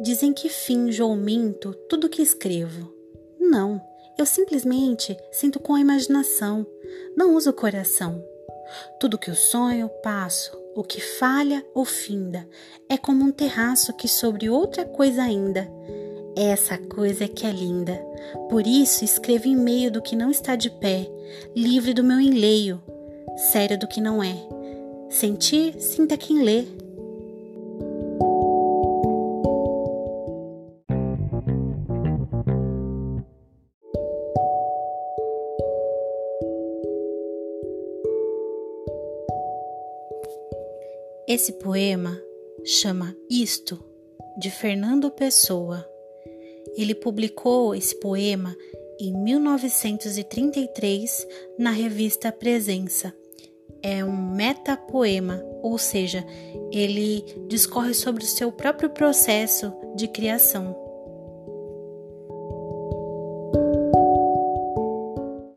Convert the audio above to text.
Dizem que finjo ou minto tudo que escrevo. Não, eu simplesmente sinto com a imaginação, não uso o coração. Tudo que eu sonho, passo, o que falha ou finda, é como um terraço que sobre outra coisa ainda. Essa coisa é que é linda. Por isso escrevo em meio do que não está de pé, livre do meu enleio, sério do que não é. Sentir, sinta quem lê. Esse poema chama Isto, de Fernando Pessoa. Ele publicou esse poema em 1933 na revista Presença. É um metapoema, ou seja, ele discorre sobre o seu próprio processo de criação.